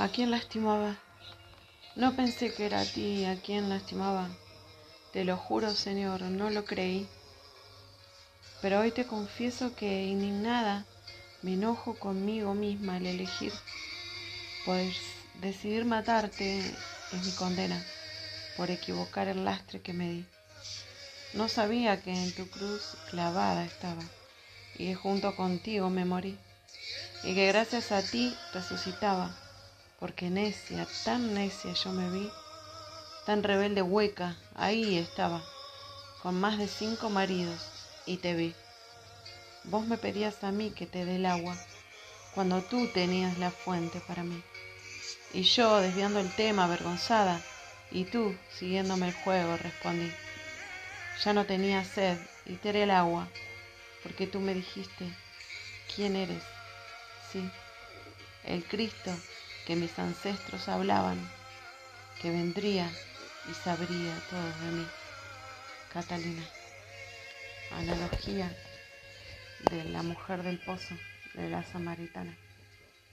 ¿A quién lastimaba? No pensé que era a ti a quien lastimaba. Te lo juro, Señor, no lo creí. Pero hoy te confieso que indignada me enojo conmigo misma al elegir. Poder decidir matarte es mi condena por equivocar el lastre que me di. No sabía que en tu cruz clavada estaba y junto contigo me morí y que gracias a ti resucitaba, porque necia, tan necia yo me vi, tan rebelde hueca, ahí estaba, con más de cinco maridos y te vi. Vos me pedías a mí que te dé el agua, cuando tú tenías la fuente para mí. Y yo, desviando el tema, avergonzada, y tú, siguiéndome el juego, respondí. Ya no tenía sed y te el agua, porque tú me dijiste, ¿quién eres? Sí, el Cristo que mis ancestros hablaban, que vendría y sabría todo de mí. Catalina. Analogía de la mujer del pozo, de la samaritana.